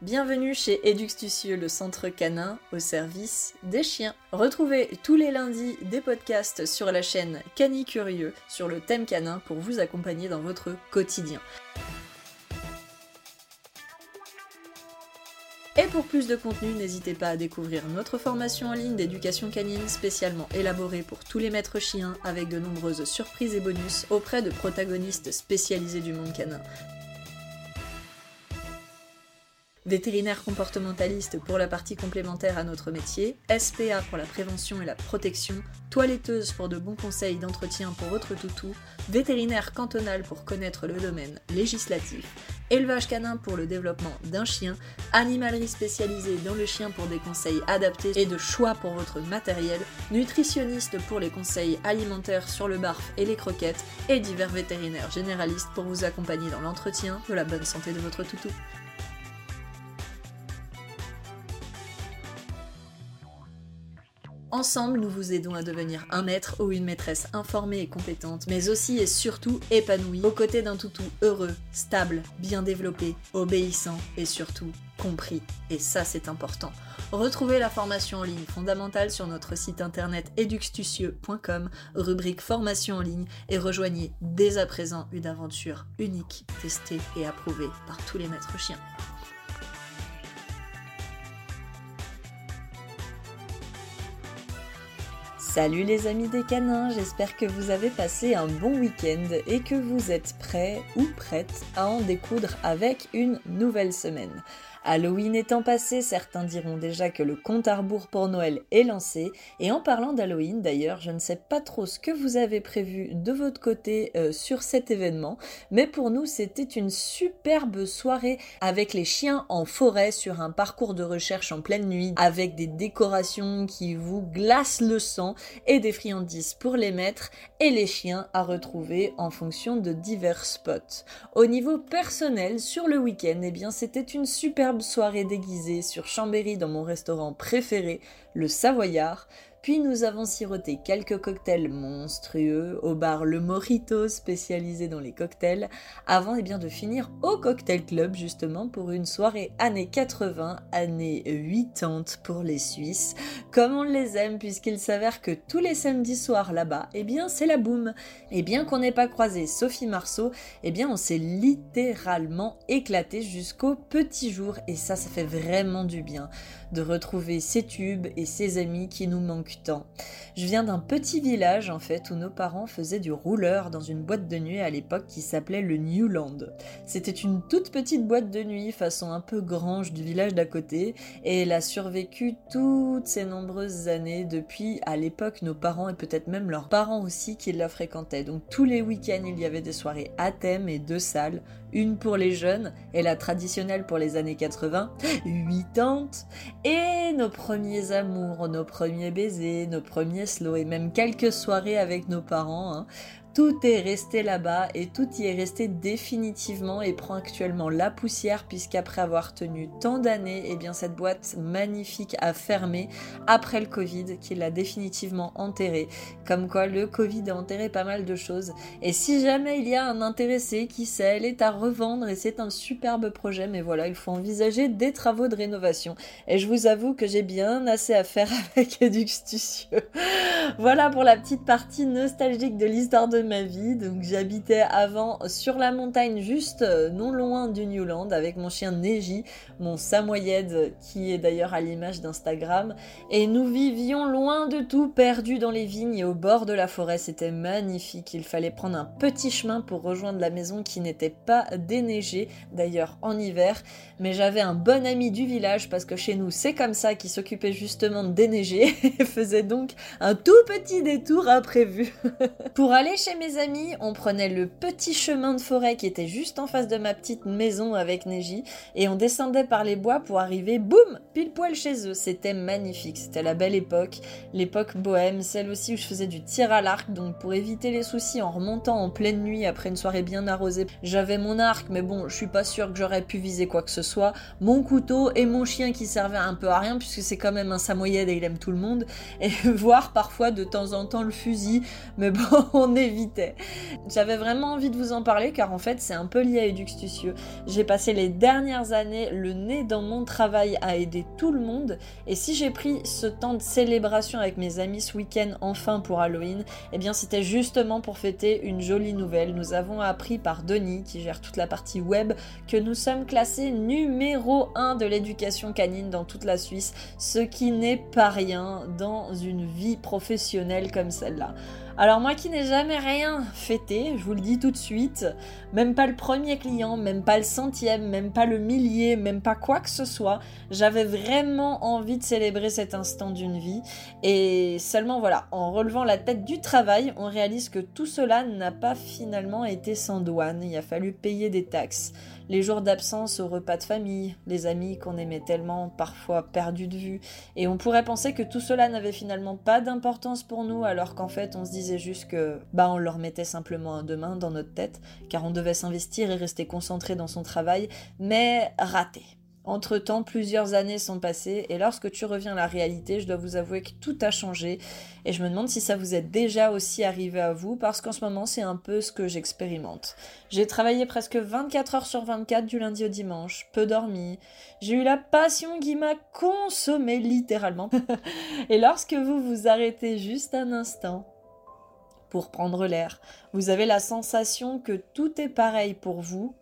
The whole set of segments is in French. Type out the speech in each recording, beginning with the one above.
Bienvenue chez Eduxtucieux, le centre canin au service des chiens. Retrouvez tous les lundis des podcasts sur la chaîne Cani Curieux sur le thème canin pour vous accompagner dans votre quotidien. Et pour plus de contenu, n'hésitez pas à découvrir notre formation en ligne d'éducation canine spécialement élaborée pour tous les maîtres chiens avec de nombreuses surprises et bonus auprès de protagonistes spécialisés du monde canin. Vétérinaire comportementaliste pour la partie complémentaire à notre métier, SPA pour la prévention et la protection, toiletteuse pour de bons conseils d'entretien pour votre toutou, vétérinaire cantonal pour connaître le domaine législatif, élevage canin pour le développement d'un chien, animalerie spécialisée dans le chien pour des conseils adaptés et de choix pour votre matériel, nutritionniste pour les conseils alimentaires sur le barf et les croquettes, et divers vétérinaires généralistes pour vous accompagner dans l'entretien de la bonne santé de votre toutou. Ensemble, nous vous aidons à devenir un maître ou une maîtresse informée et compétente, mais aussi et surtout épanouie, aux côtés d'un toutou heureux, stable, bien développé, obéissant et surtout compris. Et ça, c'est important. Retrouvez la formation en ligne fondamentale sur notre site internet eduxtucieux.com, rubrique formation en ligne, et rejoignez dès à présent une aventure unique, testée et approuvée par tous les maîtres chiens. Salut les amis des canins, j'espère que vous avez passé un bon week-end et que vous êtes prêts ou prêtes à en découdre avec une nouvelle semaine. Halloween étant passé, certains diront déjà que le compte à rebours pour Noël est lancé. Et en parlant d'Halloween, d'ailleurs, je ne sais pas trop ce que vous avez prévu de votre côté euh, sur cet événement, mais pour nous, c'était une superbe soirée avec les chiens en forêt sur un parcours de recherche en pleine nuit, avec des décorations qui vous glacent le sang et des friandises pour les maîtres et les chiens à retrouver en fonction de divers spots. Au niveau personnel, sur le week-end, eh bien, c'était une superbe soirée déguisée sur Chambéry dans mon restaurant préféré, le Savoyard, puis nous avons siroté quelques cocktails monstrueux au bar Le Morito spécialisé dans les cocktails, avant eh bien, de finir au cocktail club justement pour une soirée années 80, années 80 pour les Suisses, comme on les aime puisqu'il s'avère que tous les samedis soirs là-bas, eh bien c'est la boum. Et bien qu'on n'ait pas croisé Sophie Marceau, eh bien on s'est littéralement éclaté jusqu'au petit jour et ça ça fait vraiment du bien de retrouver ses tubes et ses amis qui nous manquent Je viens d'un petit village en fait où nos parents faisaient du rouleur dans une boîte de nuit à l'époque qui s'appelait le Newland. C'était une toute petite boîte de nuit façon un peu grange du village d'à côté et elle a survécu toutes ces nombreuses années depuis à l'époque nos parents et peut-être même leurs parents aussi qui la fréquentaient. Donc tous les week-ends il y avait des soirées à thème et deux salles, une pour les jeunes et la traditionnelle pour les années 80, 80, et nos premiers amours, nos premiers baisers, nos premiers slow et même quelques soirées avec nos parents. Hein. Tout est resté là-bas et tout y est resté définitivement et prend actuellement la poussière puisqu'après avoir tenu tant d'années, eh bien cette boîte magnifique a fermé après le Covid qui l'a définitivement enterré. Comme quoi le Covid a enterré pas mal de choses. Et si jamais il y a un intéressé qui sait, elle est à revendre et c'est un superbe projet, mais voilà, il faut envisager des travaux de rénovation. Et je vous avoue que j'ai bien assez à faire avec Eduxtucieux. voilà pour la petite partie nostalgique de l'histoire de ma vie. Donc j'habitais avant sur la montagne juste euh, non loin du Newland avec mon chien Neji, mon samoyed qui est d'ailleurs à l'image d'Instagram. Et nous vivions loin de tout, perdus dans les vignes et au bord de la forêt. C'était magnifique. Il fallait prendre un petit chemin pour rejoindre la maison qui n'était pas déneigée, d'ailleurs en hiver. Mais j'avais un bon ami du village parce que chez nous c'est comme ça qui s'occupait justement de déneiger et faisait donc un tout petit détour imprévu. pour aller chez mes amis, on prenait le petit chemin de forêt qui était juste en face de ma petite maison avec Neji et on descendait par les bois pour arriver, boum, pile poil chez eux. C'était magnifique, c'était la belle époque, l'époque bohème, celle aussi où je faisais du tir à l'arc, donc pour éviter les soucis en remontant en pleine nuit après une soirée bien arrosée, j'avais mon arc, mais bon, je suis pas sûre que j'aurais pu viser quoi que ce soit, mon couteau et mon chien qui servait un peu à rien puisque c'est quand même un samoyed et il aime tout le monde, et voir parfois de temps en temps le fusil, mais bon, on évite J'avais vraiment envie de vous en parler car en fait c'est un peu lié à Eduxtucieux. J'ai passé les dernières années le nez dans mon travail à aider tout le monde et si j'ai pris ce temps de célébration avec mes amis ce week-end enfin pour Halloween, eh bien c'était justement pour fêter une jolie nouvelle. Nous avons appris par Denis qui gère toute la partie web que nous sommes classés numéro 1 de l'éducation canine dans toute la Suisse, ce qui n'est pas rien dans une vie professionnelle comme celle-là. Alors moi qui n'ai jamais rien fêté, je vous le dis tout de suite, même pas le premier client, même pas le centième, même pas le millier, même pas quoi que ce soit, j'avais vraiment envie de célébrer cet instant d'une vie. Et seulement voilà, en relevant la tête du travail, on réalise que tout cela n'a pas finalement été sans douane, il a fallu payer des taxes les jours d'absence au repas de famille, les amis qu'on aimait tellement parfois perdus de vue, et on pourrait penser que tout cela n'avait finalement pas d'importance pour nous, alors qu'en fait on se disait juste que bah on leur mettait simplement un demain dans notre tête, car on devait s'investir et rester concentré dans son travail, mais raté. Entre-temps, plusieurs années sont passées et lorsque tu reviens à la réalité, je dois vous avouer que tout a changé et je me demande si ça vous est déjà aussi arrivé à vous parce qu'en ce moment, c'est un peu ce que j'expérimente. J'ai travaillé presque 24 heures sur 24 du lundi au dimanche, peu dormi. J'ai eu la passion qui m'a consommé littéralement. et lorsque vous vous arrêtez juste un instant, pour prendre l'air. Vous avez la sensation que tout est pareil pour vous.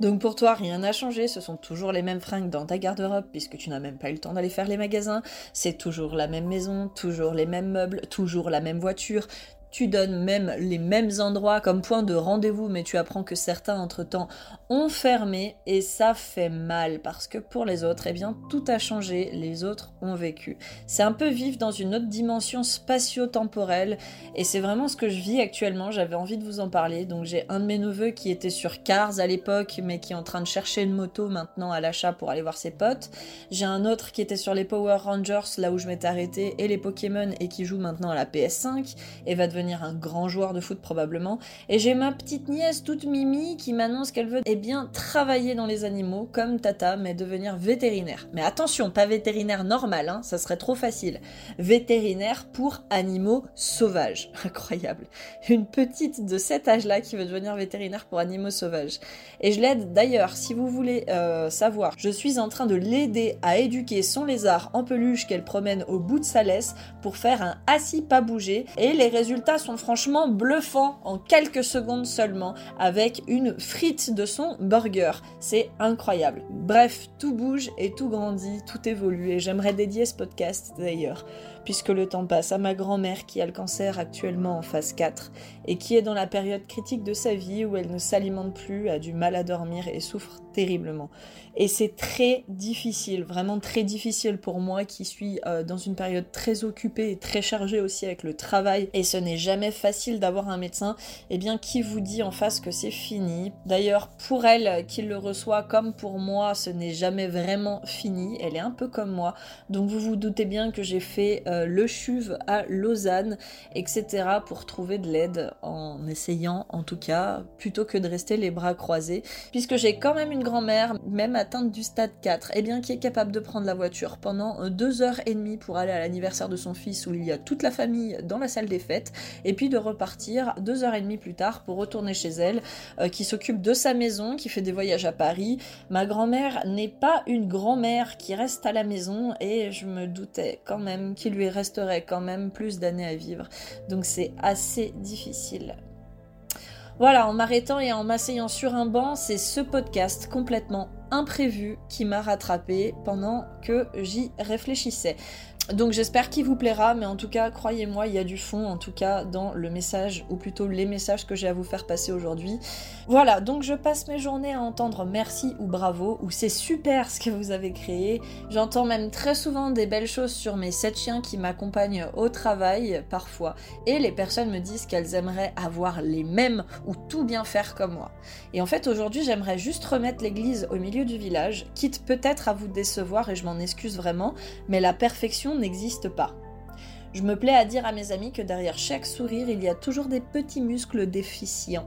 Donc pour toi, rien n'a changé, ce sont toujours les mêmes fringues dans ta garde-robe puisque tu n'as même pas eu le temps d'aller faire les magasins. C'est toujours la même maison, toujours les mêmes meubles, toujours la même voiture, tu donnes même les mêmes endroits comme point de rendez-vous, mais tu apprends que certains entre-temps ont fermé et ça fait mal parce que pour les autres, eh bien, tout a changé, les autres ont vécu. C'est un peu vivre dans une autre dimension spatio-temporelle et c'est vraiment ce que je vis actuellement. J'avais envie de vous en parler. Donc j'ai un de mes neveux qui était sur Cars à l'époque, mais qui est en train de chercher une moto maintenant à l'achat pour aller voir ses potes. J'ai un autre qui était sur les Power Rangers, là où je m'étais arrêté, et les Pokémon et qui joue maintenant à la PS5 et va devenir un grand joueur de foot probablement. Et j'ai ma petite nièce toute mimi qui m'annonce qu'elle veut eh bien travailler dans les animaux comme Tata, mais devenir vétérinaire. Mais attention, pas vétérinaire normal, hein, ça serait trop facile. Vétérinaire pour animaux sauvages. Incroyable. Une petite de cet âge-là qui veut devenir vétérinaire pour animaux sauvages. Et je l'aide d'ailleurs, si vous voulez euh, savoir, je suis en train de l'aider à éduquer son lézard en peluche qu'elle promène au bout de sa laisse pour faire un assis pas bouger. Et les résultats sont franchement bluffants en quelques secondes seulement avec une frite de son burger. C'est incroyable. Bref, tout bouge et tout grandit, tout évolue et j'aimerais dédier ce podcast d'ailleurs puisque le temps passe, à ma grand-mère qui a le cancer actuellement en phase 4 et qui est dans la période critique de sa vie où elle ne s'alimente plus, a du mal à dormir et souffre terriblement. Et c'est très difficile, vraiment très difficile pour moi qui suis euh, dans une période très occupée et très chargée aussi avec le travail et ce n'est jamais facile d'avoir un médecin, et eh bien qui vous dit en face que c'est fini. D'ailleurs, pour elle qui le reçoit comme pour moi, ce n'est jamais vraiment fini, elle est un peu comme moi. Donc vous vous doutez bien que j'ai fait euh, le CHUV à Lausanne, etc. pour trouver de l'aide en essayant en tout cas plutôt que de rester les bras croisés puisque j'ai quand même une grand-mère, même atteinte du stade 4, et eh bien qui est capable de prendre la voiture pendant euh, deux heures et demie pour aller à l'anniversaire de son fils où il y a toute la famille dans la salle des fêtes, et puis de repartir deux heures et demie plus tard pour retourner chez elle, euh, qui s'occupe de sa maison, qui fait des voyages à Paris. Ma grand-mère n'est pas une grand-mère qui reste à la maison, et je me doutais quand même qu'il lui resterait quand même plus d'années à vivre. Donc c'est assez difficile. Voilà, en m'arrêtant et en m'asseyant sur un banc, c'est ce podcast complètement imprévu qui m'a rattrapé pendant que j'y réfléchissais. Donc j'espère qu'il vous plaira, mais en tout cas, croyez-moi, il y a du fond, en tout cas, dans le message, ou plutôt les messages que j'ai à vous faire passer aujourd'hui. Voilà, donc je passe mes journées à entendre merci ou bravo, ou c'est super ce que vous avez créé. J'entends même très souvent des belles choses sur mes sept chiens qui m'accompagnent au travail, parfois, et les personnes me disent qu'elles aimeraient avoir les mêmes ou tout bien faire comme moi. Et en fait, aujourd'hui, j'aimerais juste remettre l'église au milieu du village, quitte peut-être à vous décevoir, et je m'en excuse vraiment, mais la perfection n'existe pas. Je me plais à dire à mes amis que derrière chaque sourire, il y a toujours des petits muscles déficients.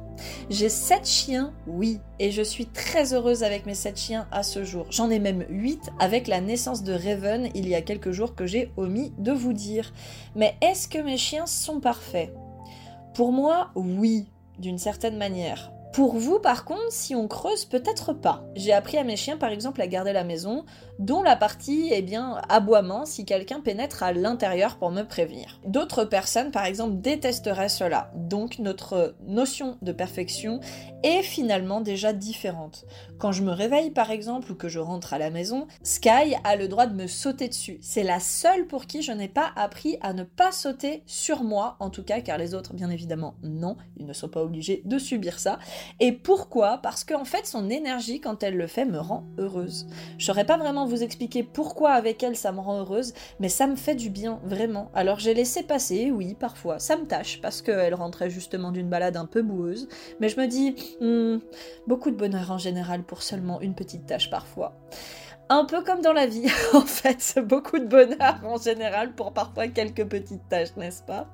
J'ai sept chiens, oui, et je suis très heureuse avec mes sept chiens à ce jour. J'en ai même huit avec la naissance de Raven il y a quelques jours que j'ai omis de vous dire. Mais est-ce que mes chiens sont parfaits? Pour moi, oui, d'une certaine manière. Pour vous, par contre, si on creuse, peut-être pas. J'ai appris à mes chiens, par exemple, à garder la maison, dont la partie, eh bien, aboiement si quelqu'un pénètre à l'intérieur pour me prévenir. D'autres personnes, par exemple, détesteraient cela. Donc, notre notion de perfection est finalement déjà différente. Quand je me réveille, par exemple, ou que je rentre à la maison, Sky a le droit de me sauter dessus. C'est la seule pour qui je n'ai pas appris à ne pas sauter sur moi, en tout cas, car les autres, bien évidemment, non, ils ne sont pas obligés de subir ça. Et pourquoi? Parce qu'en fait, son énergie, quand elle le fait, me rend heureuse. Je saurais pas vraiment vous expliquer pourquoi avec elle ça me rend heureuse, mais ça me fait du bien, vraiment. Alors j'ai laissé passer, oui, parfois. Ça me tâche, parce qu'elle rentrait justement d'une balade un peu boueuse. Mais je me dis, hmm, beaucoup de bonheur en général pour seulement une petite tâche parfois. Un peu comme dans la vie, en fait, beaucoup de bonheur en général pour parfois quelques petites tâches, n'est-ce pas?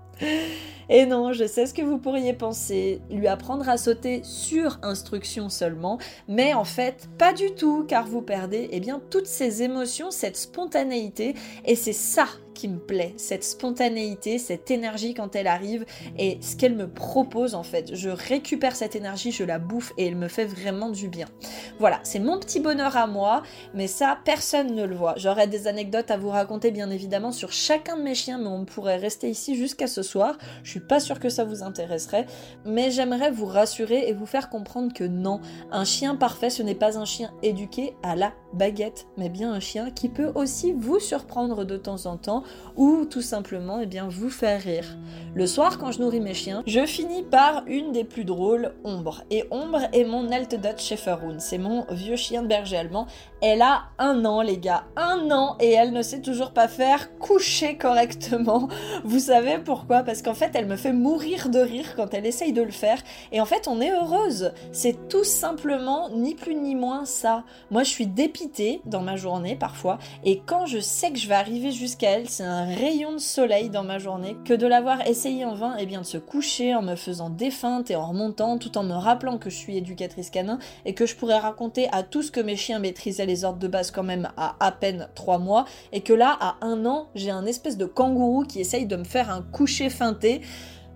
Et non, je sais ce que vous pourriez penser, lui apprendre à sauter sur instruction seulement, mais en fait, pas du tout, car vous perdez eh bien, toutes ces émotions, cette spontanéité, et c'est ça qui me plaît, cette spontanéité, cette énergie quand elle arrive et ce qu'elle me propose en fait. Je récupère cette énergie, je la bouffe et elle me fait vraiment du bien. Voilà, c'est mon petit bonheur à moi, mais ça, personne ne le voit. J'aurais des anecdotes à vous raconter bien évidemment sur chacun de mes chiens, mais on pourrait rester ici jusqu'à ce soir. Suis pas sûre que ça vous intéresserait, mais j'aimerais vous rassurer et vous faire comprendre que non, un chien parfait, ce n'est pas un chien éduqué à la baguette, mais bien un chien qui peut aussi vous surprendre de temps en temps ou tout simplement eh bien, vous faire rire. Le soir, quand je nourris mes chiens, je finis par une des plus drôles, Ombre. Et Ombre est mon Alt Dutch Schäferhund. C'est mon vieux chien de berger allemand. Elle a un an, les gars. Un an et elle ne sait toujours pas faire coucher correctement. Vous savez pourquoi? Parce qu'en fait, elle me fait mourir de rire quand elle essaye de le faire. Et en fait, on est heureuse. C'est tout simplement ni plus ni moins ça. Moi, je suis dépitée dans ma journée parfois. Et quand je sais que je vais arriver jusqu'à elle, c'est un rayon de soleil dans ma journée que de l'avoir essayé en vain et bien de se coucher en me faisant des feintes et en remontant tout en me rappelant que je suis éducatrice canin et que je pourrais raconter à tous que mes chiens maîtrisaient les ordres de base quand même à à peine 3 mois et que là à un an j'ai un espèce de kangourou qui essaye de me faire un coucher feinté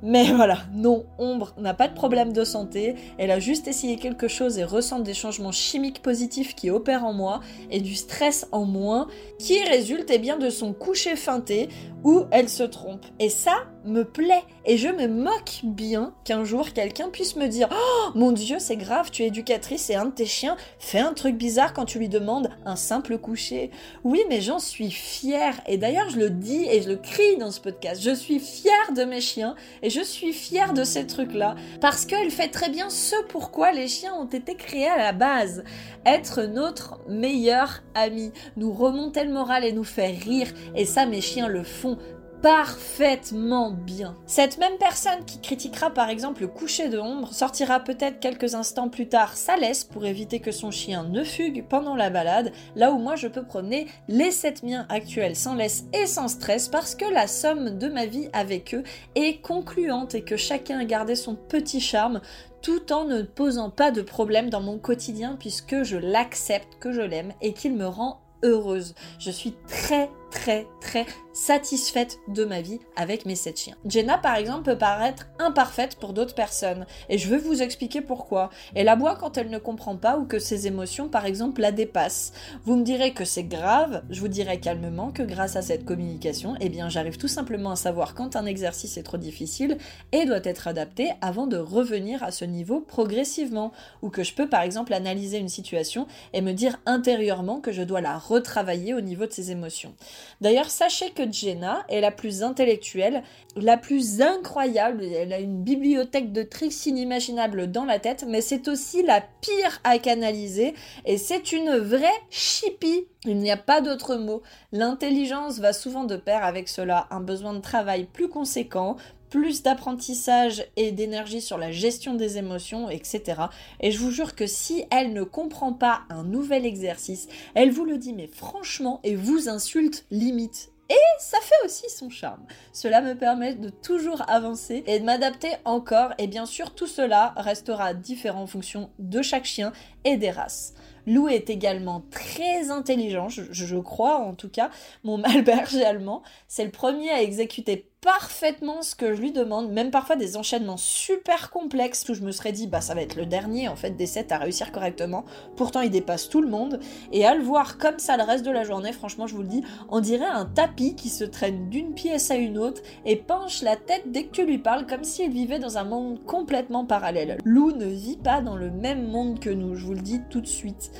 mais voilà, non, Ombre n'a pas de problème de santé, elle a juste essayé quelque chose et ressent des changements chimiques positifs qui opèrent en moi et du stress en moins qui résulte eh bien de son coucher feinté où elle se trompe. Et ça me plaît et je me moque bien qu'un jour quelqu'un puisse me dire "Oh mon dieu, c'est grave, tu es éducatrice et un de tes chiens fait un truc bizarre quand tu lui demandes un simple coucher." Oui, mais j'en suis fière et d'ailleurs je le dis et je le crie dans ce podcast. Je suis fière de mes chiens et je suis fière de ces trucs-là parce qu'elle fait très bien ce pourquoi les chiens ont été créés à la base. Être notre meilleur ami, nous remonter le moral et nous faire rire. Et ça, mes chiens le font parfaitement bien. Cette même personne qui critiquera par exemple le coucher de ombre sortira peut-être quelques instants plus tard sa laisse pour éviter que son chien ne fugue pendant la balade, là où moi je peux promener les 7 miens actuels sans laisse et sans stress parce que la somme de ma vie avec eux est concluante et que chacun a gardé son petit charme tout en ne posant pas de problème dans mon quotidien puisque je l'accepte, que je l'aime et qu'il me rend heureuse. Je suis très très très satisfaite de ma vie avec mes 7 chiens. Jenna par exemple peut paraître imparfaite pour d'autres personnes et je veux vous expliquer pourquoi. Elle aboie quand elle ne comprend pas ou que ses émotions par exemple la dépassent. Vous me direz que c'est grave, je vous dirai calmement que grâce à cette communication, eh bien j'arrive tout simplement à savoir quand un exercice est trop difficile et doit être adapté avant de revenir à ce niveau progressivement ou que je peux par exemple analyser une situation et me dire intérieurement que je dois la retravailler au niveau de ses émotions. D'ailleurs, sachez que Jenna est la plus intellectuelle, la plus incroyable. Elle a une bibliothèque de tricks inimaginables dans la tête, mais c'est aussi la pire à canaliser. Et c'est une vraie chippie. Il n'y a pas d'autre mot. L'intelligence va souvent de pair avec cela. Un besoin de travail plus conséquent, plus d'apprentissage et d'énergie sur la gestion des émotions, etc. Et je vous jure que si elle ne comprend pas un nouvel exercice, elle vous le dit mais franchement et vous insulte limite. Et ça fait aussi son charme. Cela me permet de toujours avancer et de m'adapter encore. Et bien sûr, tout cela restera différent en fonction de chaque chien et des races. Lou est également très intelligent, je, crois en tout cas. Mon malberger allemand, c'est le premier à exécuter parfaitement ce que je lui demande, même parfois des enchaînements super complexes où je me serais dit bah ça va être le dernier en fait des sept à réussir correctement. Pourtant il dépasse tout le monde et à le voir comme ça le reste de la journée, franchement je vous le dis, on dirait un tapis qui se traîne d'une pièce à une autre et penche la tête dès que tu lui parles comme s'il vivait dans un monde complètement parallèle. Lou ne vit pas dans le même monde que nous, je vous le dis tout de suite.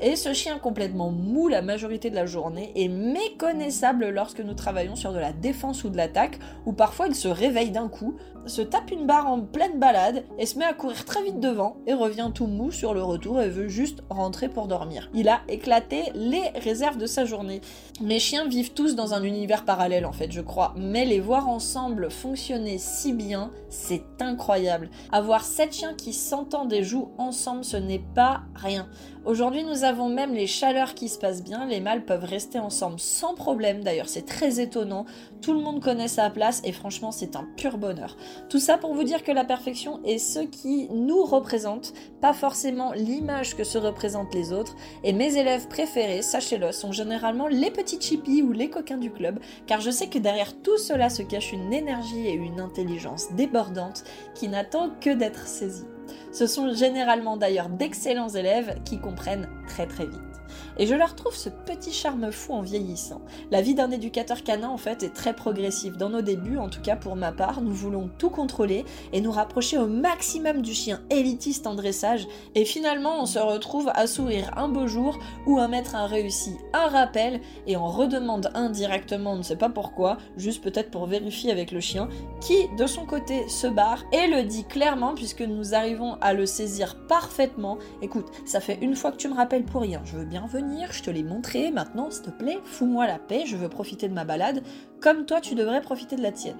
Et ce chien complètement mou la majorité de la journée est méconnaissable lorsque nous travaillons sur de la défense ou de l'attaque, où parfois il se réveille d'un coup, se tape une barre en pleine balade et se met à courir très vite devant et revient tout mou sur le retour et veut juste rentrer pour dormir. Il a éclaté les réserves de sa journée. Mes chiens vivent tous dans un univers parallèle en fait, je crois, mais les voir ensemble fonctionner si bien, c'est incroyable. Avoir sept chiens qui s'entendent et jouent ensemble, ce n'est pas rien. Aujourd'hui, nous avons même les chaleurs qui se passent bien. Les mâles peuvent rester ensemble sans problème. D'ailleurs, c'est très étonnant. Tout le monde connaît sa place et franchement, c'est un pur bonheur. Tout ça pour vous dire que la perfection est ce qui nous représente, pas forcément l'image que se représentent les autres. Et mes élèves préférés, sachez-le, sont généralement les petits chippies ou les coquins du club, car je sais que derrière tout cela se cache une énergie et une intelligence débordante qui n'attend que d'être saisie. Ce sont généralement d'ailleurs d'excellents élèves qui comprennent très très vite. Et je leur trouve ce petit charme fou en vieillissant. La vie d'un éducateur canin en fait est très progressive. Dans nos débuts, en tout cas pour ma part, nous voulons tout contrôler et nous rapprocher au maximum du chien élitiste en dressage. Et finalement, on se retrouve à sourire un beau jour où un maître a réussi un rappel et on redemande indirectement, on ne sait pas pourquoi, juste peut-être pour vérifier avec le chien, qui de son côté se barre et le dit clairement puisque nous arrivons à le saisir parfaitement. Écoute, ça fait une fois que tu me rappelles pour rien, je veux bien venir je te l'ai montré, maintenant s'il te plaît, fous-moi la paix, je veux profiter de ma balade, comme toi tu devrais profiter de la tienne.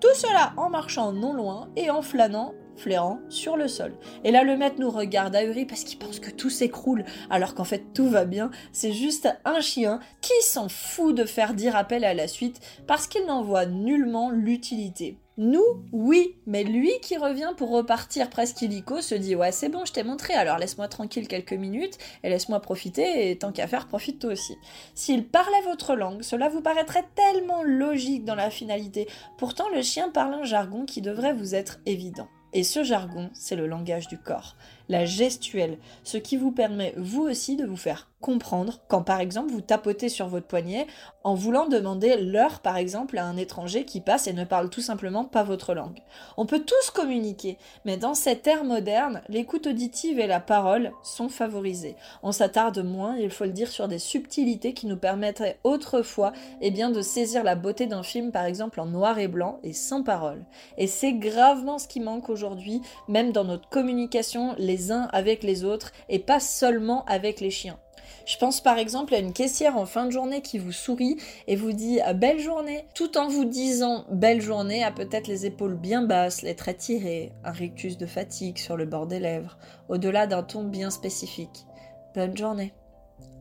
Tout cela en marchant non loin et en flânant, flairant sur le sol. Et là le maître nous regarde ahuri parce qu'il pense que tout s'écroule, alors qu'en fait tout va bien, c'est juste un chien qui s'en fout de faire dire appel à la suite parce qu'il n'en voit nullement l'utilité. Nous, oui, mais lui qui revient pour repartir presque illico se dit ouais c'est bon je t'ai montré alors laisse-moi tranquille quelques minutes et laisse-moi profiter et tant qu'à faire profite toi aussi. S'il parlait votre langue, cela vous paraîtrait tellement logique dans la finalité. Pourtant le chien parle un jargon qui devrait vous être évident. Et ce jargon, c'est le langage du corps, la gestuelle, ce qui vous permet vous aussi de vous faire comprendre quand par exemple vous tapotez sur votre poignet en voulant demander l'heure par exemple à un étranger qui passe et ne parle tout simplement pas votre langue. On peut tous communiquer, mais dans cette ère moderne, l'écoute auditive et la parole sont favorisées. On s'attarde moins, il faut le dire, sur des subtilités qui nous permettraient autrefois eh bien, de saisir la beauté d'un film par exemple en noir et blanc et sans parole. Et c'est gravement ce qui manque aujourd'hui, même dans notre communication les uns avec les autres et pas seulement avec les chiens. Je pense par exemple à une caissière en fin de journée qui vous sourit et vous dit ah, belle journée, tout en vous disant belle journée a peut-être les épaules bien basses, les traits tirés, un rictus de fatigue sur le bord des lèvres, au-delà d'un ton bien spécifique. Bonne journée.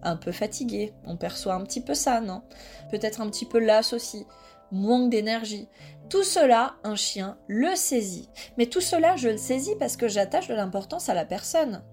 Un peu fatigué, on perçoit un petit peu ça, non? Peut-être un petit peu lasse aussi, manque d'énergie. Tout cela, un chien le saisit. Mais tout cela, je le saisis parce que j'attache de l'importance à la personne.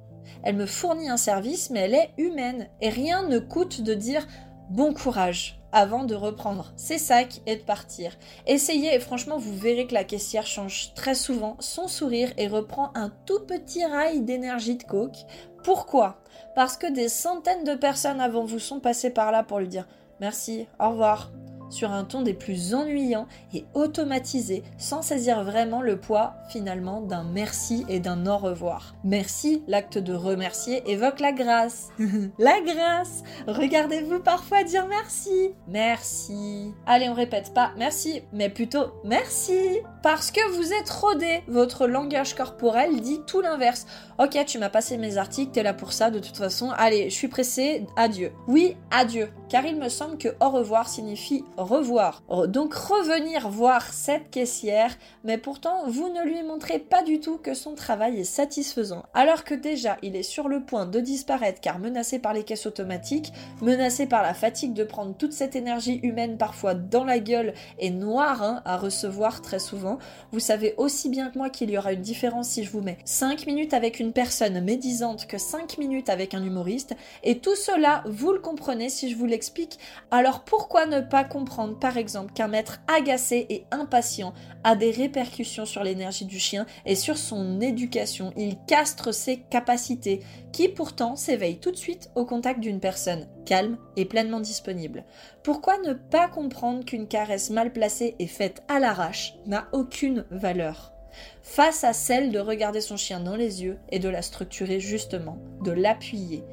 Elle me fournit un service, mais elle est humaine. Et rien ne coûte de dire bon courage avant de reprendre ses sacs et de partir. Essayez et franchement vous verrez que la caissière change très souvent son sourire et reprend un tout petit rail d'énergie de coke. Pourquoi? Parce que des centaines de personnes avant vous sont passées par là pour lui dire merci, au revoir, sur un ton des plus ennuyants et automatisés sans saisir vraiment le poids finalement d'un merci et d'un au revoir. Merci, l'acte de remercier évoque la grâce. la grâce Regardez-vous parfois dire merci Merci. Allez, on répète pas merci, mais plutôt merci Parce que vous êtes rodé. Votre langage corporel dit tout l'inverse. Ok, tu m'as passé mes articles, t'es là pour ça de toute façon. Allez, je suis pressé, adieu. Oui, adieu. Car il me semble que au revoir signifie revoir. Donc revenir voir cette caissière, mais pourtant vous ne lui montrez pas du tout que son travail est satisfaisant. Alors que déjà il est sur le point de disparaître car menacé par les caisses automatiques, menacé par la fatigue de prendre toute cette énergie humaine parfois dans la gueule et noire hein, à recevoir très souvent, vous savez aussi bien que moi qu'il y aura une différence si je vous mets 5 minutes avec une personne médisante que 5 minutes avec un humoriste, et tout cela vous le comprenez si je vous l'explique. Alors pourquoi ne pas comprendre par exemple qu'un maître agacé et impatient a des répercussions sur l'énergie du chien et sur son éducation. Il castre ses capacités, qui pourtant s'éveillent tout de suite au contact d'une personne calme et pleinement disponible. Pourquoi ne pas comprendre qu'une caresse mal placée et faite à l'arrache n'a aucune valeur? Face à celle de regarder son chien dans les yeux et de la structurer justement, de l'appuyer.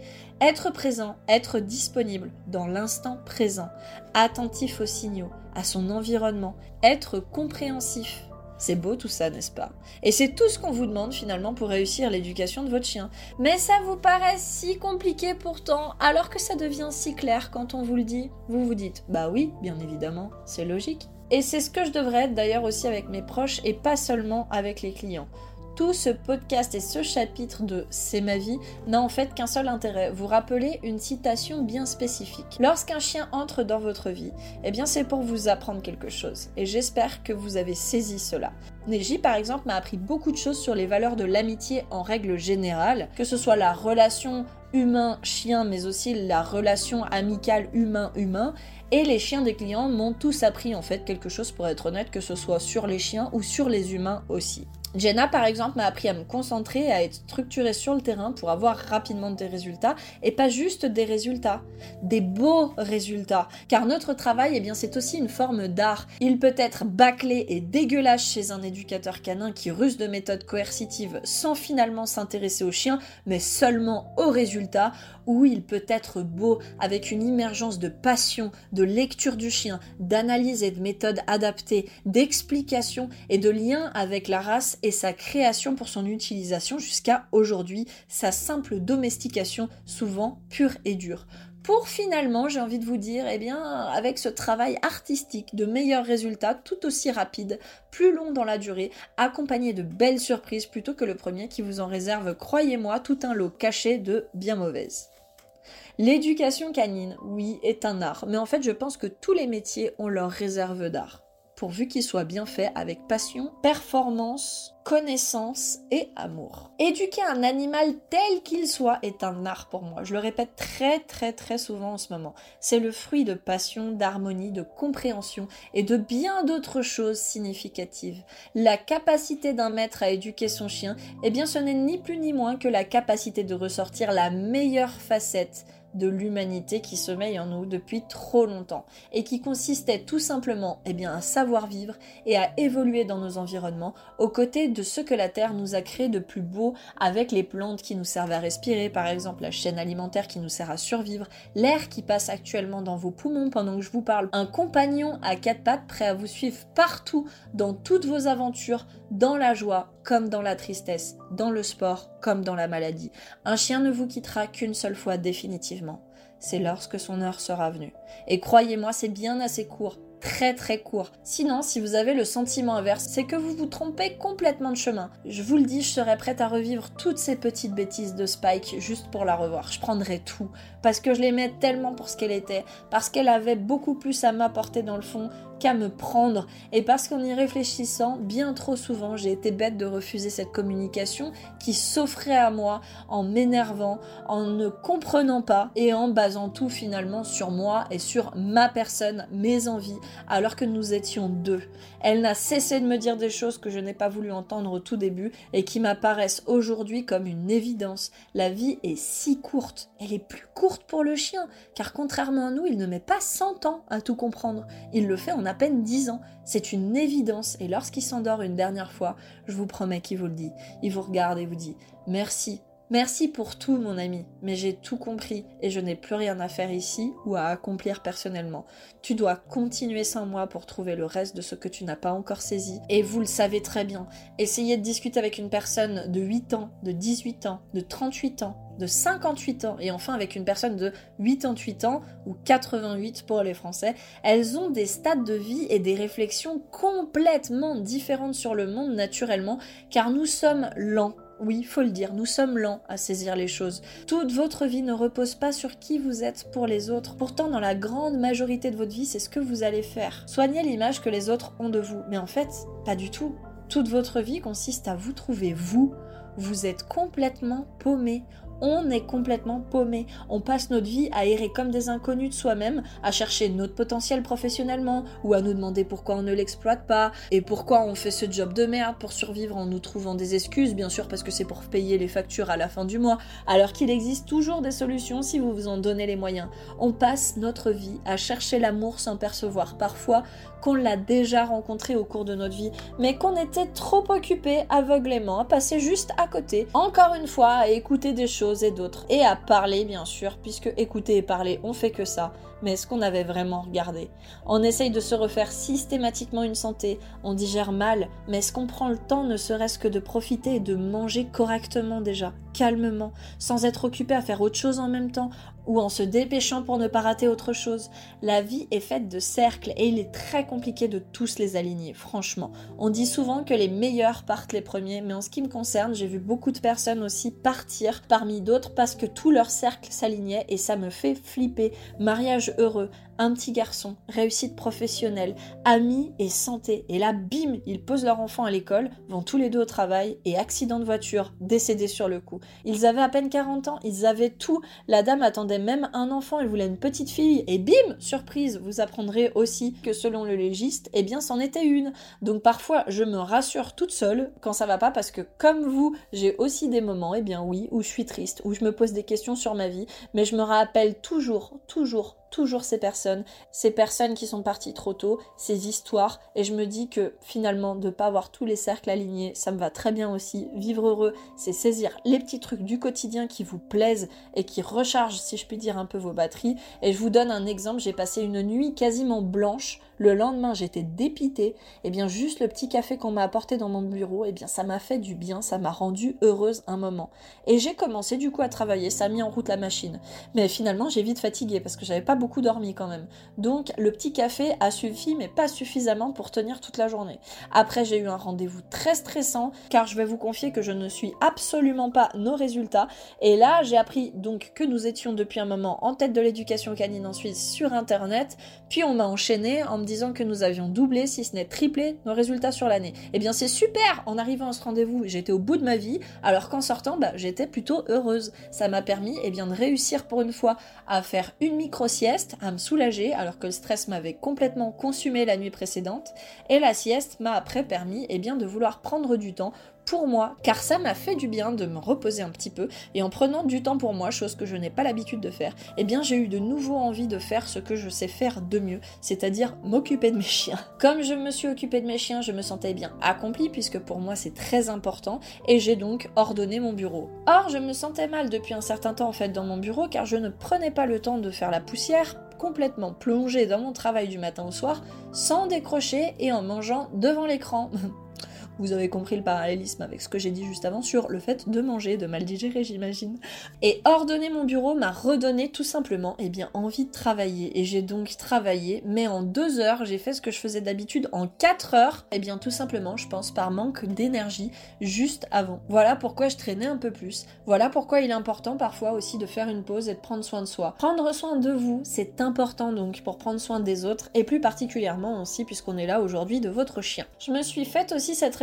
Être présent, être disponible dans l'instant présent, attentif aux signaux, à son environnement, être compréhensif. C'est beau tout ça, n'est-ce pas? Et c'est tout ce qu'on vous demande finalement pour réussir l'éducation de votre chien. Mais ça vous paraît si compliqué pourtant, alors que ça devient si clair quand on vous le dit. Vous vous dites, bah oui, bien évidemment, c'est logique. Et c'est ce que je devrais être d'ailleurs aussi avec mes proches et pas seulement avec les clients. Tout ce podcast et ce chapitre de C'est ma vie n'a en fait qu'un seul intérêt, vous rappeler une citation bien spécifique. Lorsqu'un chien entre dans votre vie, eh bien c'est pour vous apprendre quelque chose. Et j'espère que vous avez saisi cela. Neji par exemple m'a appris beaucoup de choses sur les valeurs de l'amitié en règle générale, que ce soit la relation humain-chien, mais aussi la relation amicale humain-humain. Et les chiens des clients m'ont tous appris en fait quelque chose pour être honnête, que ce soit sur les chiens ou sur les humains aussi. Jenna, par exemple, m'a appris à me concentrer, à être structurée sur le terrain pour avoir rapidement des résultats et pas juste des résultats, des beaux résultats. Car notre travail, eh bien, c'est aussi une forme d'art. Il peut être bâclé et dégueulasse chez un éducateur canin qui ruse de méthodes coercitives sans finalement s'intéresser aux chiens, mais seulement aux résultats, ou il peut être beau avec une immergence de passion, de lecture du chien, d'analyse et de méthodes adaptées, d'explication et de lien avec la race et sa création pour son utilisation jusqu'à aujourd'hui, sa simple domestication souvent pure et dure pour finalement, j'ai envie de vous dire, eh bien, avec ce travail artistique de meilleurs résultats, tout aussi rapide, plus long dans la durée, accompagné de belles surprises plutôt que le premier qui vous en réserve, croyez-moi, tout un lot caché de bien mauvaises. L'éducation canine, oui, est un art, mais en fait, je pense que tous les métiers ont leur réserve d'art pourvu qu'il soit bien fait avec passion, performance, connaissance et amour. Éduquer un animal tel qu'il soit est un art pour moi. Je le répète très très très souvent en ce moment. C'est le fruit de passion, d'harmonie, de compréhension et de bien d'autres choses significatives. La capacité d'un maître à éduquer son chien, eh bien ce n'est ni plus ni moins que la capacité de ressortir la meilleure facette de l'humanité qui sommeille en nous depuis trop longtemps et qui consistait tout simplement eh bien, à savoir vivre et à évoluer dans nos environnements aux côtés de ce que la Terre nous a créé de plus beau avec les plantes qui nous servent à respirer, par exemple la chaîne alimentaire qui nous sert à survivre, l'air qui passe actuellement dans vos poumons pendant que je vous parle, un compagnon à quatre pattes prêt à vous suivre partout dans toutes vos aventures, dans la joie comme dans la tristesse, dans le sport comme dans la maladie. Un chien ne vous quittera qu'une seule fois définitivement. C'est lorsque son heure sera venue. Et croyez-moi, c'est bien assez court très très court. Sinon, si vous avez le sentiment inverse, c'est que vous vous trompez complètement de chemin. Je vous le dis, je serais prête à revivre toutes ces petites bêtises de Spike juste pour la revoir. Je prendrais tout parce que je l'aimais tellement pour ce qu'elle était, parce qu'elle avait beaucoup plus à m'apporter dans le fond qu'à me prendre. Et parce qu'en y réfléchissant, bien trop souvent, j'ai été bête de refuser cette communication qui s'offrait à moi en m'énervant, en ne comprenant pas et en basant tout finalement sur moi et sur ma personne, mes envies, alors que nous étions deux. Elle n'a cessé de me dire des choses que je n'ai pas voulu entendre au tout début et qui m'apparaissent aujourd'hui comme une évidence. La vie est si courte. Elle est plus courte pour le chien, car contrairement à nous, il ne met pas 100 ans à tout comprendre. Il le fait en à peine 10 ans. C'est une évidence. Et lorsqu'il s'endort une dernière fois, je vous promets qu'il vous le dit. Il vous regarde et vous dit Merci Merci pour tout, mon ami, mais j'ai tout compris et je n'ai plus rien à faire ici ou à accomplir personnellement. Tu dois continuer sans moi pour trouver le reste de ce que tu n'as pas encore saisi. Et vous le savez très bien, essayez de discuter avec une personne de 8 ans, de 18 ans, de 38 ans, de 58 ans et enfin avec une personne de 88 ans ou 88 pour les Français, elles ont des stades de vie et des réflexions complètement différentes sur le monde naturellement car nous sommes lents oui, faut le dire, nous sommes lents à saisir les choses. Toute votre vie ne repose pas sur qui vous êtes pour les autres. Pourtant, dans la grande majorité de votre vie, c'est ce que vous allez faire. Soignez l'image que les autres ont de vous. Mais en fait, pas du tout. Toute votre vie consiste à vous trouver vous. Vous êtes complètement paumé, on est complètement paumé. On passe notre vie à errer comme des inconnus de soi-même, à chercher notre potentiel professionnellement, ou à nous demander pourquoi on ne l'exploite pas, et pourquoi on fait ce job de merde pour survivre en nous trouvant des excuses, bien sûr parce que c'est pour payer les factures à la fin du mois, alors qu'il existe toujours des solutions si vous vous en donnez les moyens. On passe notre vie à chercher l'amour sans percevoir parfois qu'on l'a déjà rencontré au cours de notre vie, mais qu'on était trop occupé aveuglément à passer juste à côté, encore une fois, à écouter des choses et d'autres, et à parler bien sûr, puisque écouter et parler, on fait que ça, mais est-ce qu'on avait vraiment regardé. On essaye de se refaire systématiquement une santé, on digère mal, mais est-ce qu'on prend le temps ne serait-ce que de profiter et de manger correctement déjà, calmement, sans être occupé à faire autre chose en même temps, ou en se dépêchant pour ne pas rater autre chose. La vie est faite de cercles et il est très compliqué de tous les aligner, franchement. On dit souvent que les meilleurs partent les premiers, mais en ce qui me concerne, j'ai vu beaucoup de personnes aussi partir parmi d'autres parce que tout leur cercle s'alignait et ça me fait flipper. Mariage heureux, un petit garçon, réussite professionnelle, amis et santé. Et là, bim, ils posent leur enfant à l'école, vont tous les deux au travail et accident de voiture, décédé sur le coup. Ils avaient à peine 40 ans, ils avaient tout. La dame attendait même un enfant, elle voulait une petite fille. Et bim, surprise, vous apprendrez aussi que selon le légiste, eh bien, c'en était une. Donc parfois, je me rassure toute seule quand ça va pas parce que comme vous, j'ai aussi des moments, eh bien oui, où je suis triste, où je me pose des questions sur ma vie, mais je me rappelle toujours, toujours, toujours ces personnes, ces personnes qui sont parties trop tôt, ces histoires, et je me dis que finalement de pas avoir tous les cercles alignés, ça me va très bien aussi. Vivre heureux, c'est saisir les petits trucs du quotidien qui vous plaisent et qui rechargent, si je puis dire, un peu vos batteries. Et je vous donne un exemple, j'ai passé une nuit quasiment blanche le lendemain, j'étais dépitée. Et eh bien, juste le petit café qu'on m'a apporté dans mon bureau, et eh bien, ça m'a fait du bien, ça m'a rendu heureuse un moment. Et j'ai commencé du coup à travailler, ça a mis en route la machine. Mais finalement, j'ai vite fatigué parce que j'avais pas beaucoup dormi quand même. Donc, le petit café a suffi, mais pas suffisamment pour tenir toute la journée. Après, j'ai eu un rendez-vous très stressant, car je vais vous confier que je ne suis absolument pas nos résultats. Et là, j'ai appris donc que nous étions depuis un moment en tête de l'éducation canine en Suisse sur Internet, puis on m'a enchaîné en disant que nous avions doublé, si ce n'est triplé, nos résultats sur l'année. Eh bien c'est super En arrivant à ce rendez-vous, j'étais au bout de ma vie, alors qu'en sortant, bah, j'étais plutôt heureuse. Ça m'a permis eh de réussir pour une fois à faire une micro-sieste, à me soulager, alors que le stress m'avait complètement consumé la nuit précédente, et la sieste m'a après permis eh de vouloir prendre du temps pour moi, car ça m'a fait du bien de me reposer un petit peu, et en prenant du temps pour moi, chose que je n'ai pas l'habitude de faire, eh bien j'ai eu de nouveau envie de faire ce que je sais faire de mieux, c'est-à-dire m'occuper de mes chiens. Comme je me suis occupée de mes chiens, je me sentais bien accomplie, puisque pour moi c'est très important, et j'ai donc ordonné mon bureau. Or, je me sentais mal depuis un certain temps en fait dans mon bureau, car je ne prenais pas le temps de faire la poussière, complètement plongée dans mon travail du matin au soir, sans décrocher et en mangeant devant l'écran. Vous avez compris le parallélisme avec ce que j'ai dit juste avant sur le fait de manger, de mal digérer, j'imagine. Et ordonner mon bureau m'a redonné tout simplement eh bien, envie de travailler. Et j'ai donc travaillé, mais en deux heures, j'ai fait ce que je faisais d'habitude en quatre heures. Et eh bien, tout simplement, je pense par manque d'énergie juste avant. Voilà pourquoi je traînais un peu plus. Voilà pourquoi il est important parfois aussi de faire une pause et de prendre soin de soi. Prendre soin de vous, c'est important donc pour prendre soin des autres et plus particulièrement aussi puisqu'on est là aujourd'hui de votre chien. Je me suis faite aussi cette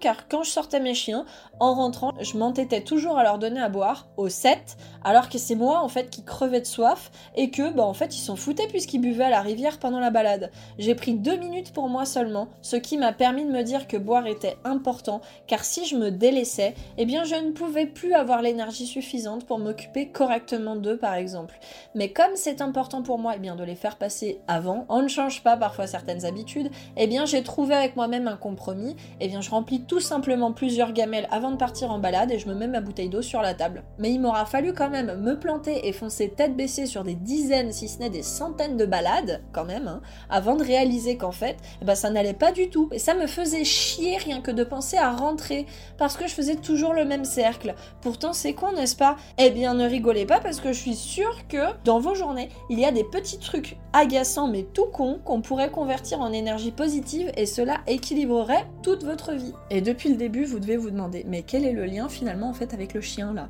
car quand je sortais mes chiens, en rentrant, je m'entêtais toujours à leur donner à boire au 7, alors que c'est moi en fait qui crevais de soif et que bah en fait ils s'en foutaient puisqu'ils buvaient à la rivière pendant la balade. J'ai pris deux minutes pour moi seulement, ce qui m'a permis de me dire que boire était important car si je me délaissais, eh bien je ne pouvais plus avoir l'énergie suffisante pour m'occuper correctement d'eux par exemple. Mais comme c'est important pour moi eh bien de les faire passer avant, on ne change pas parfois certaines habitudes, eh bien j'ai trouvé avec moi-même un compromis, eh bien je remplis tout simplement plusieurs gamelles avant de partir en balade et je me mets ma bouteille d'eau sur la table. Mais il m'aura fallu quand même me planter et foncer tête baissée sur des dizaines, si ce n'est des centaines de balades, quand même, hein, avant de réaliser qu'en fait, eh ben, ça n'allait pas du tout. Et ça me faisait chier rien que de penser à rentrer, parce que je faisais toujours le même cercle. Pourtant, c'est con, n'est-ce pas? Eh bien, ne rigolez pas parce que je suis sûre que dans vos journées, il y a des petits trucs agaçants mais tout con qu'on pourrait convertir en énergie positive et cela équilibrerait toute votre vie et depuis le début, vous devez vous demander, mais quel est le lien finalement en fait avec le chien là?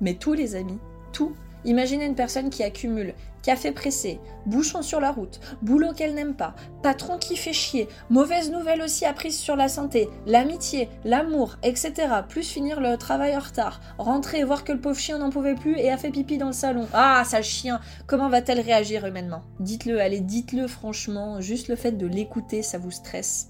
Mais tous les amis, tout Imaginez une personne qui accumule café pressé, bouchon sur la route, boulot qu'elle n'aime pas, patron qui fait chier, mauvaise nouvelle aussi apprise sur la santé, l'amitié, l'amour, etc. Plus finir le travail en retard, rentrer voir que le pauvre chien n'en pouvait plus et a fait pipi dans le salon. Ah, sale chien, comment va-t-elle réagir humainement? Dites-le, allez, dites-le franchement, juste le fait de l'écouter, ça vous stresse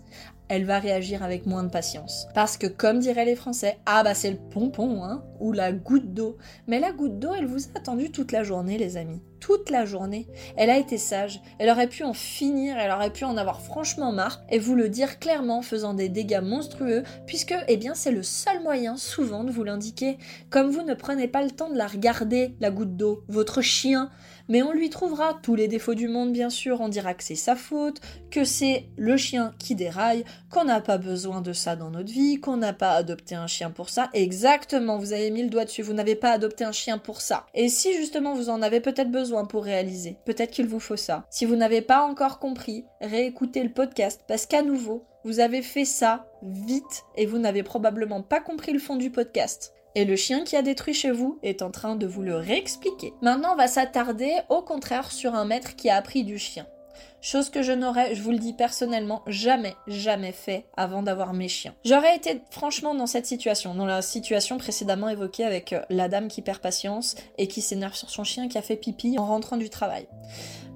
elle va réagir avec moins de patience. Parce que comme diraient les Français, ah bah c'est le pompon, hein, ou la goutte d'eau. Mais la goutte d'eau, elle vous a attendu toute la journée, les amis. Toute la journée. Elle a été sage. Elle aurait pu en finir, elle aurait pu en avoir franchement marre, et vous le dire clairement, faisant des dégâts monstrueux, puisque, eh bien, c'est le seul moyen, souvent, de vous l'indiquer. Comme vous ne prenez pas le temps de la regarder, la goutte d'eau, votre chien, mais on lui trouvera tous les défauts du monde, bien sûr. On dira que c'est sa faute, que c'est le chien qui déraille, qu'on n'a pas besoin de ça dans notre vie, qu'on n'a pas adopté un chien pour ça. Exactement, vous avez mis le doigt dessus, vous n'avez pas adopté un chien pour ça. Et si justement vous en avez peut-être besoin pour réaliser, peut-être qu'il vous faut ça. Si vous n'avez pas encore compris, réécoutez le podcast parce qu'à nouveau, vous avez fait ça vite et vous n'avez probablement pas compris le fond du podcast. Et le chien qui a détruit chez vous est en train de vous le réexpliquer. Maintenant, on va s'attarder au contraire sur un maître qui a appris du chien. Chose que je n'aurais, je vous le dis personnellement, jamais, jamais fait avant d'avoir mes chiens. J'aurais été franchement dans cette situation, dans la situation précédemment évoquée avec euh, la dame qui perd patience et qui s'énerve sur son chien qui a fait pipi en rentrant du travail.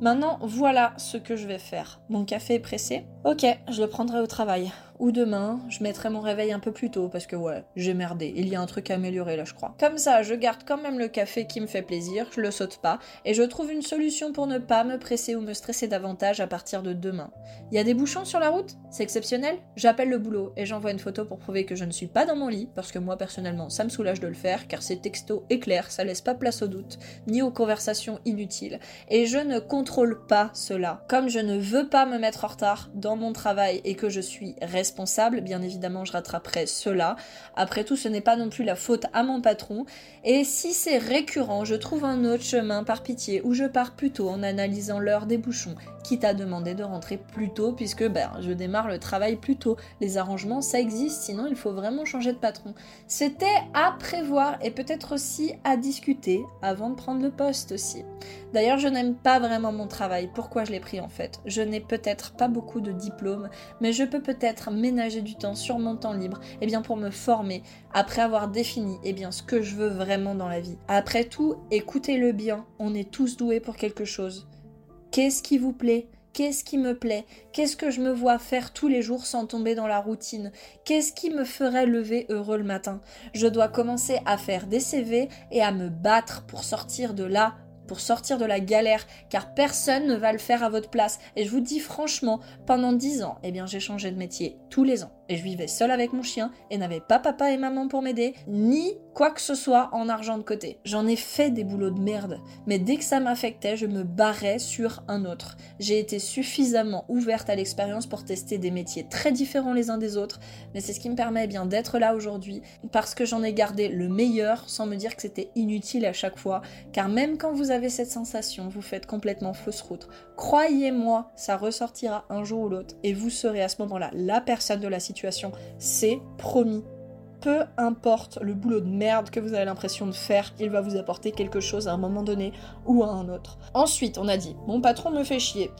Maintenant, voilà ce que je vais faire. Mon café est pressé. Ok, je le prendrai au travail ou demain, je mettrai mon réveil un peu plus tôt parce que ouais, j'ai merdé. Il y a un truc à améliorer là, je crois. Comme ça, je garde quand même le café qui me fait plaisir, je le saute pas et je trouve une solution pour ne pas me presser ou me stresser davantage à partir de demain. Il y a des bouchons sur la route? C'est exceptionnel J'appelle le boulot et j'envoie une photo pour prouver que je ne suis pas dans mon lit parce que moi personnellement, ça me soulage de le faire car c'est texto et clair, ça laisse pas place au doute ni aux conversations inutiles et je ne contrôle pas cela. Comme je ne veux pas me mettre en retard dans mon travail et que je suis responsable, bien évidemment je rattraperai cela. Après tout, ce n'est pas non plus la faute à mon patron. Et si c'est récurrent, je trouve un autre chemin par pitié où je pars plus tôt en analysant l'heure des bouchons, quitte à demander de rentrer plus tôt puisque ben, je démarre le travail plus tôt. Les arrangements, ça existe, sinon il faut vraiment changer de patron. C'était à prévoir et peut-être aussi à discuter avant de prendre le poste aussi. D'ailleurs, je n'aime pas vraiment mon travail. Pourquoi je l'ai pris en fait? Je n'ai peut-être pas beaucoup de diplômes, mais je peux peut-être ménager du temps sur mon temps libre et eh bien pour me former après avoir défini eh bien ce que je veux vraiment dans la vie. Après tout, écoutez-le bien, on est tous doués pour quelque chose. Qu'est-ce qui vous plaît? Qu'est-ce qui me plaît? Qu'est-ce que je me vois faire tous les jours sans tomber dans la routine? Qu'est-ce qui me ferait lever heureux le matin? Je dois commencer à faire des CV et à me battre pour sortir de là pour sortir de la galère, car personne ne va le faire à votre place. Et je vous dis franchement, pendant 10 ans, eh bien j'ai changé de métier tous les ans. Et je vivais seule avec mon chien et n'avais pas papa et maman pour m'aider, ni quoi que ce soit en argent de côté. J'en ai fait des boulots de merde, mais dès que ça m'affectait, je me barrais sur un autre. J'ai été suffisamment ouverte à l'expérience pour tester des métiers très différents les uns des autres, mais c'est ce qui me permet bien d'être là aujourd'hui, parce que j'en ai gardé le meilleur sans me dire que c'était inutile à chaque fois, car même quand vous avez cette sensation, vous faites complètement fausse route. Croyez-moi, ça ressortira un jour ou l'autre, et vous serez à ce moment-là la personne de la situation c'est promis. Peu importe le boulot de merde que vous avez l'impression de faire, il va vous apporter quelque chose à un moment donné ou à un autre. Ensuite, on a dit, mon patron me fait chier.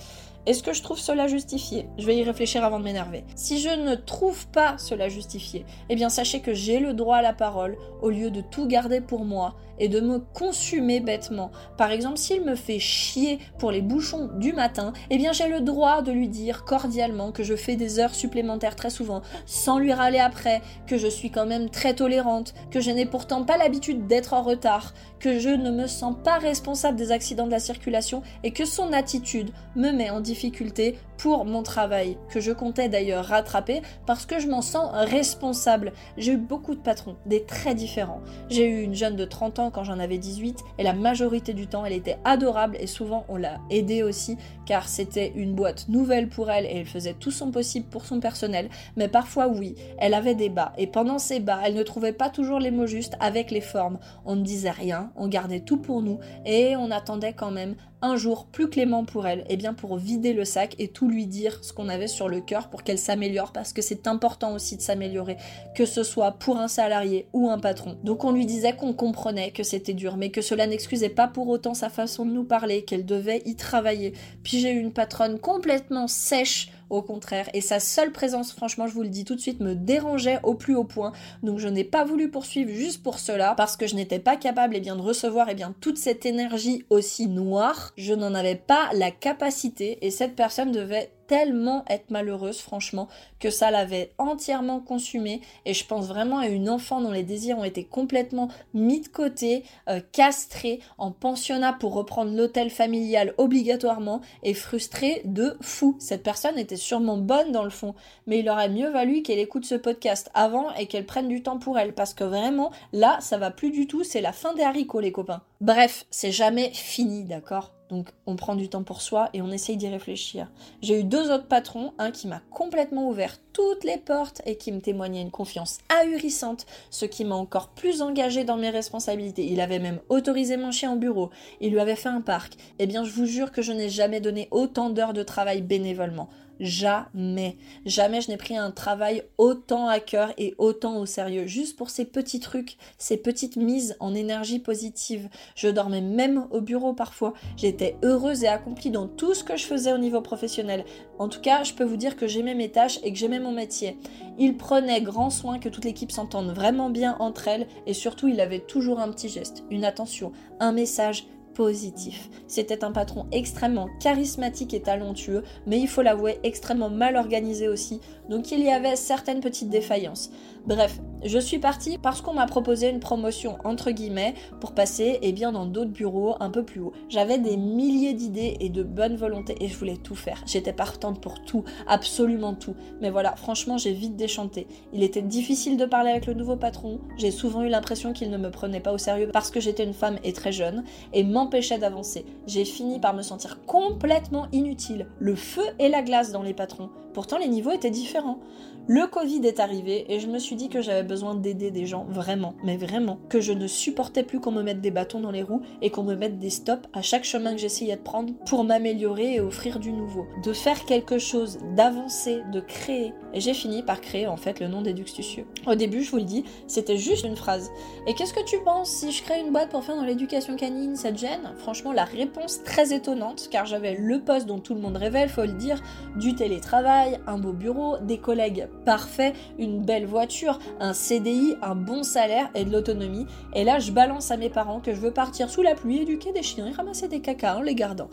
Est-ce que je trouve cela justifié? Je vais y réfléchir avant de m'énerver. Si je ne trouve pas cela justifié, eh bien sachez que j'ai le droit à la parole au lieu de tout garder pour moi et de me consumer bêtement. Par exemple, s'il me fait chier pour les bouchons du matin, eh bien j'ai le droit de lui dire cordialement que je fais des heures supplémentaires très souvent, sans lui râler après, que je suis quand même très tolérante, que je n'ai pourtant pas l'habitude d'être en retard, que je ne me sens pas responsable des accidents de la circulation et que son attitude me met en difficulté pour mon travail, que je comptais d'ailleurs rattraper parce que je m'en sens responsable. J'ai eu beaucoup de patrons, des très différents. J'ai eu une jeune de 30 ans quand j'en avais 18 et la majorité du temps elle était adorable et souvent on l'a aidée aussi car c'était une boîte nouvelle pour elle et elle faisait tout son possible pour son personnel. Mais parfois oui, elle avait des bas et pendant ces bas elle ne trouvait pas toujours les mots justes avec les formes. On ne disait rien, on gardait tout pour nous et on attendait quand même un jour plus clément pour elle, et bien pour vider le sac et tout lui dire ce qu'on avait sur le cœur pour qu'elle s'améliore parce que c'est important aussi de s'améliorer, que ce soit pour un salarié ou un patron. Donc on lui disait qu'on comprenait que c'était dur, mais que cela n'excusait pas pour autant sa façon de nous parler, qu'elle devait y travailler. Puis j'ai eu une patronne complètement sèche au contraire. Et sa seule présence, franchement, je vous le dis tout de suite, me dérangeait au plus haut point. Donc je n'ai pas voulu poursuivre juste pour cela, parce que je n'étais pas capable eh bien, de recevoir eh bien, toute cette énergie aussi noire. Je n'en avais pas la capacité et cette personne devait tellement être malheureuse, franchement, que ça l'avait entièrement consumée. Et je pense vraiment à une enfant dont les désirs ont été complètement mis de côté, euh, castrée, en pensionnat pour reprendre l'hôtel familial obligatoirement, et frustrée de fou. Cette personne était sûrement bonne dans le fond, mais il aurait mieux valu qu'elle écoute ce podcast avant et qu'elle prenne du temps pour elle, parce que vraiment, là, ça va plus du tout, c'est la fin des haricots, les copains. Bref, c'est jamais fini, d'accord? Donc on prend du temps pour soi et on essaye d'y réfléchir. J'ai eu deux autres patrons, un qui m'a complètement ouvert toutes les portes et qui me témoignait une confiance ahurissante, ce qui m'a encore plus engagé dans mes responsabilités. Il avait même autorisé mon chien au bureau, il lui avait fait un parc. Eh bien je vous jure que je n'ai jamais donné autant d'heures de travail bénévolement. Jamais. Jamais je n'ai pris un travail autant à cœur et autant au sérieux. Juste pour ces petits trucs, ces petites mises en énergie positive. Je dormais même au bureau parfois. J'étais heureuse et accomplie dans tout ce que je faisais au niveau professionnel. En tout cas, je peux vous dire que j'aimais mes tâches et que j'aimais mon métier. Il prenait grand soin que toute l'équipe s'entende vraiment bien entre elles et surtout il avait toujours un petit geste, une attention, un message, C'était un patron extrêmement charismatique et talentueux, mais il faut l'avouer extrêmement mal organisé aussi, donc il y avait certaines petites défaillances. Bref, je suis partie parce qu'on m'a proposé une promotion entre guillemets pour passer eh bien dans d'autres bureaux un peu plus haut. J'avais des milliers d'idées et de bonne volonté et je voulais tout faire. J'étais partante pour tout, absolument tout. Mais voilà, franchement, j'ai vite déchanté. Il était difficile de parler avec le nouveau patron. J'ai souvent eu l'impression qu'il ne me prenait pas au sérieux parce que j'étais une femme et très jeune et m'empêchait d'avancer. J'ai fini par me sentir complètement inutile. Le feu et la glace dans les patrons. Pourtant, les niveaux étaient différents. Le Covid est arrivé et je me suis dit que j'avais besoin d'aider des gens, vraiment, mais vraiment, que je ne supportais plus qu'on me mette des bâtons dans les roues et qu'on me mette des stops à chaque chemin que j'essayais de prendre pour m'améliorer et offrir du nouveau. De faire quelque chose, d'avancer, de créer. Et j'ai fini par créer en fait le nom d'Eduxtucieux. Au début, je vous le dis, c'était juste une phrase. Et qu'est-ce que tu penses si je crée une boîte pour faire dans l'éducation canine, cette gêne? Franchement, la réponse très étonnante, car j'avais le poste dont tout le monde rêvait, faut le dire, du télétravail, un beau bureau, des collègues parfait, une belle voiture, un CDI, un bon salaire et de l'autonomie. Et là, je balance à mes parents que je veux partir sous la pluie, éduquer des chiens et ramasser des caca en les gardant.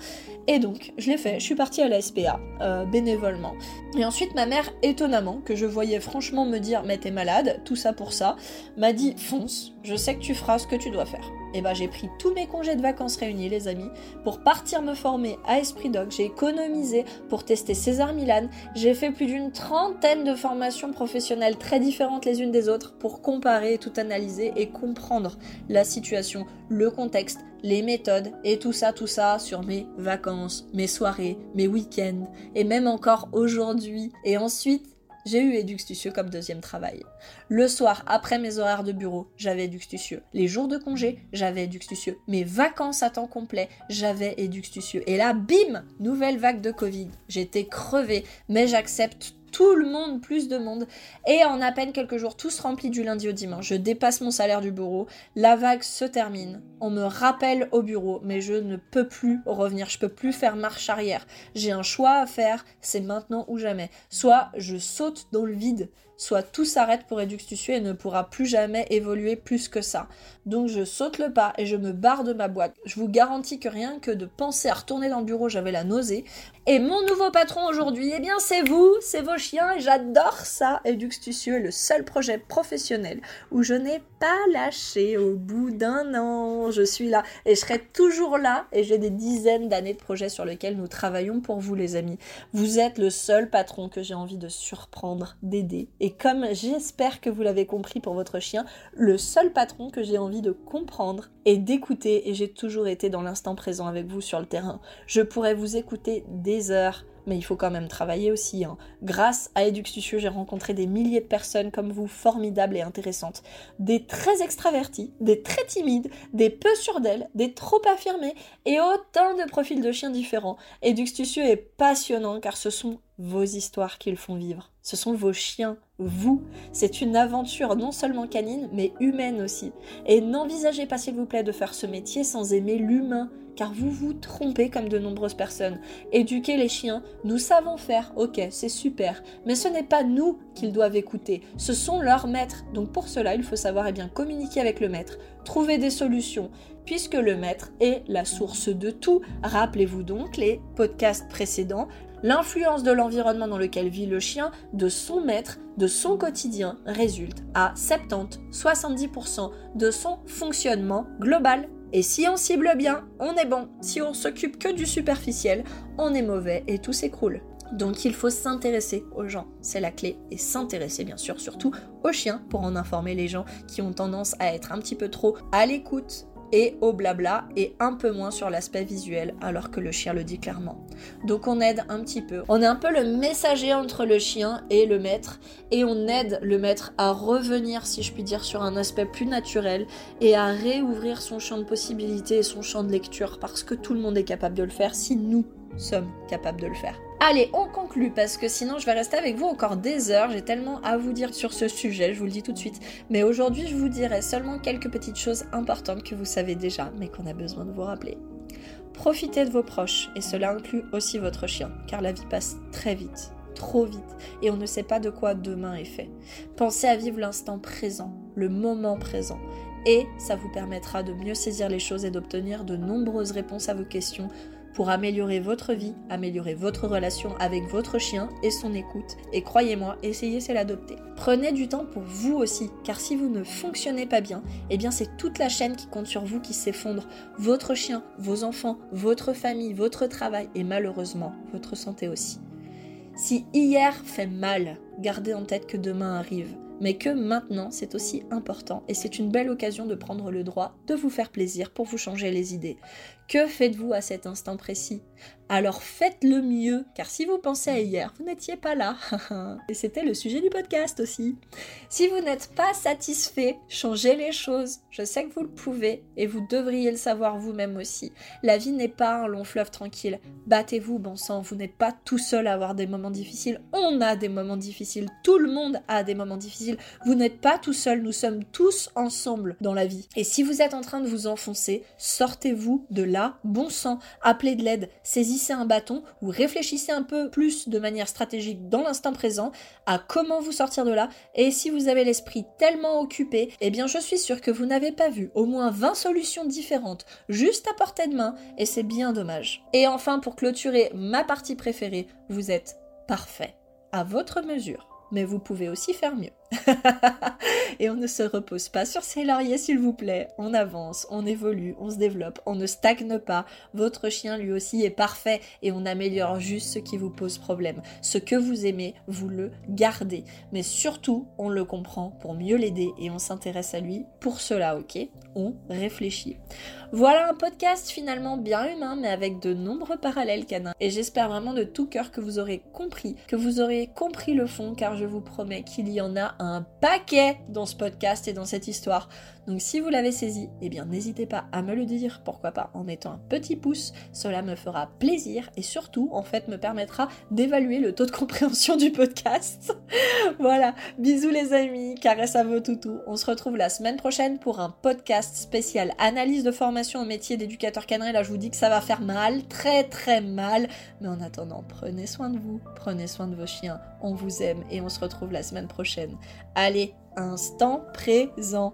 Et donc, je l'ai fait, je suis partie à la SPA, euh, bénévolement. Et ensuite, ma mère, étonnamment, que je voyais franchement me dire, mais t'es malade, tout ça pour ça, m'a dit, fonce, je sais que tu feras ce que tu dois faire eh ben j'ai pris tous mes congés de vacances réunis, les amis, pour partir me former à Esprit Dog. J'ai économisé pour tester César Milan. J'ai fait plus d'une trentaine de formations professionnelles très différentes les unes des autres pour comparer, tout analyser et comprendre la situation, le contexte, les méthodes et tout ça, tout ça sur mes vacances, mes soirées, mes week-ends et même encore aujourd'hui. Et ensuite, j'ai eu Eduxtucieux comme deuxième travail. Le soir, après mes horaires de bureau, j'avais Eduxtucieux. Les jours de congé, j'avais Eduxtucieux. Mes vacances à temps complet, j'avais Eduxtucieux. Et là, bim Nouvelle vague de Covid. J'étais crevée, mais j'accepte tout le monde, plus de monde. Et en à peine quelques jours, tout se remplit du lundi au dimanche. Je dépasse mon salaire du bureau. La vague se termine. On me rappelle au bureau, mais je ne peux plus revenir. Je peux plus faire marche arrière. J'ai un choix à faire. C'est maintenant ou jamais. Soit je saute dans le vide soit tout s'arrête pour Eduxtucieux et ne pourra plus jamais évoluer plus que ça. Donc je saute le pas et je me barre de ma boîte. Je vous garantis que rien que de penser à retourner dans le bureau, j'avais la nausée. Et mon nouveau patron aujourd'hui, eh bien c'est vous, c'est vos chiens et j'adore ça. Eduxtucieux est le seul projet professionnel où je n'ai pas lâché au bout d'un an. Je suis là et je serai toujours là et j'ai des dizaines d'années de projets sur lesquels nous travaillons pour vous les amis. Vous êtes le seul patron que j'ai envie de surprendre, d'aider et et comme j'espère que vous l'avez compris pour votre chien, le seul patron que j'ai envie de comprendre et d'écouter, et j'ai toujours été dans l'instant présent avec vous sur le terrain. Je pourrais vous écouter des heures mais il faut quand même travailler aussi. Hein. Grâce à Eduxtucio, j'ai rencontré des milliers de personnes comme vous, formidables et intéressantes. Des très extravertis, des très timides, des peu sûrs d'elles, des trop affirmés, et autant de profils de chiens différents. Eduxtucio est passionnant car ce sont vos histoires qu'ils font vivre. Ce sont vos chiens, vous. C'est une aventure non seulement canine, mais humaine aussi. Et n'envisagez pas, s'il vous plaît, de faire ce métier sans aimer l'humain, car vous vous trompez comme de nombreuses personnes. Éduquer les chiens, nous savons faire, ok, c'est super, mais ce n'est pas nous qu'ils doivent écouter, ce sont leurs maîtres. Donc pour cela, il faut savoir eh bien communiquer avec le maître, trouver des solutions, puisque le maître est la source de tout. Rappelez-vous donc les podcasts précédents, L'influence de l'environnement dans lequel vit le chien, de son maître, de son quotidien, résulte à 70-70% de son fonctionnement global. Et si on cible bien, on est bon. Si on s'occupe que du superficiel, on est mauvais et tout s'écroule. Donc il faut s'intéresser aux gens, c'est la clé, et s'intéresser bien sûr surtout aux chiens pour en informer les gens qui ont tendance à être un petit peu trop à l'écoute et au blabla et un peu moins sur l'aspect visuel alors que le chien le dit clairement. Donc on aide un petit peu. On est un peu le messager entre le chien et le maître et on aide le maître à revenir si je puis dire sur un aspect plus naturel et à réouvrir son champ de possibilités et son champ de lecture parce que tout le monde est capable de le faire si nous sommes capables de le faire. Allez, on conclut parce que sinon je vais rester avec vous encore des heures. J'ai tellement à vous dire sur ce sujet, je vous le dis tout de suite. Mais aujourd'hui, je vous dirai seulement quelques petites choses importantes que vous savez déjà, mais qu'on a besoin de vous rappeler. Profitez de vos proches, et cela inclut aussi votre chien, car la vie passe très vite, trop vite, et on ne sait pas de quoi demain est fait. Pensez à vivre l'instant présent, le moment présent, et ça vous permettra de mieux saisir les choses et d'obtenir de nombreuses réponses à vos questions pour améliorer votre vie, améliorer votre relation avec votre chien et son écoute. Et croyez-moi, essayez c'est l'adopter. Prenez du temps pour vous aussi, car si vous ne fonctionnez pas bien, eh bien c'est toute la chaîne qui compte sur vous qui s'effondre. Votre chien, vos enfants, votre famille, votre travail et malheureusement votre santé aussi. Si hier fait mal, gardez en tête que demain arrive mais que maintenant c'est aussi important et c'est une belle occasion de prendre le droit de vous faire plaisir pour vous changer les idées. Que faites-vous à cet instant précis? Alors faites le mieux, car si vous pensez à hier, vous n'étiez pas là. et c'était le sujet du podcast aussi. Si vous n'êtes pas satisfait, changez les choses. Je sais que vous le pouvez et vous devriez le savoir vous-même aussi. La vie n'est pas un long fleuve tranquille. Battez-vous, bon sang, vous n'êtes pas tout seul à avoir des moments difficiles. On a des moments difficiles. Tout le monde a des moments difficiles. Vous n'êtes pas tout seul, nous sommes tous ensemble dans la vie. Et si vous êtes en train de vous enfoncer, sortez-vous de là, bon sang, appelez de l'aide, saisissez un bâton ou réfléchissez un peu plus de manière stratégique dans l'instant présent à comment vous sortir de là. Et si vous avez l'esprit tellement occupé, eh bien je suis sûre que vous n'avez pas vu au moins 20 solutions différentes juste à portée de main et c'est bien dommage. Et enfin pour clôturer ma partie préférée, vous êtes parfait à votre mesure mais vous pouvez aussi faire mieux. et on ne se repose pas sur ses lauriers, s'il vous plaît. On avance, on évolue, on se développe, on ne stagne pas. Votre chien, lui aussi, est parfait et on améliore juste ce qui vous pose problème. Ce que vous aimez, vous le gardez. Mais surtout, on le comprend pour mieux l'aider et on s'intéresse à lui pour cela, ok On réfléchit. Voilà un podcast finalement bien humain, mais avec de nombreux parallèles canins. Et j'espère vraiment de tout cœur que vous aurez compris, que vous aurez compris le fond, car je vous promets qu'il y en a un paquet dans ce podcast et dans cette histoire. Donc si vous l'avez saisi, eh bien n'hésitez pas à me le dire, pourquoi pas en mettant un petit pouce, cela me fera plaisir et surtout en fait me permettra d'évaluer le taux de compréhension du podcast. voilà, bisous les amis, caresse à vos toutous. On se retrouve la semaine prochaine pour un podcast spécial analyse de formation au métier d'éducateur canin. Là je vous dis que ça va faire mal, très très mal, mais en attendant, prenez soin de vous, prenez soin de vos chiens, on vous aime et on se retrouve la semaine prochaine. Allez, instant présent.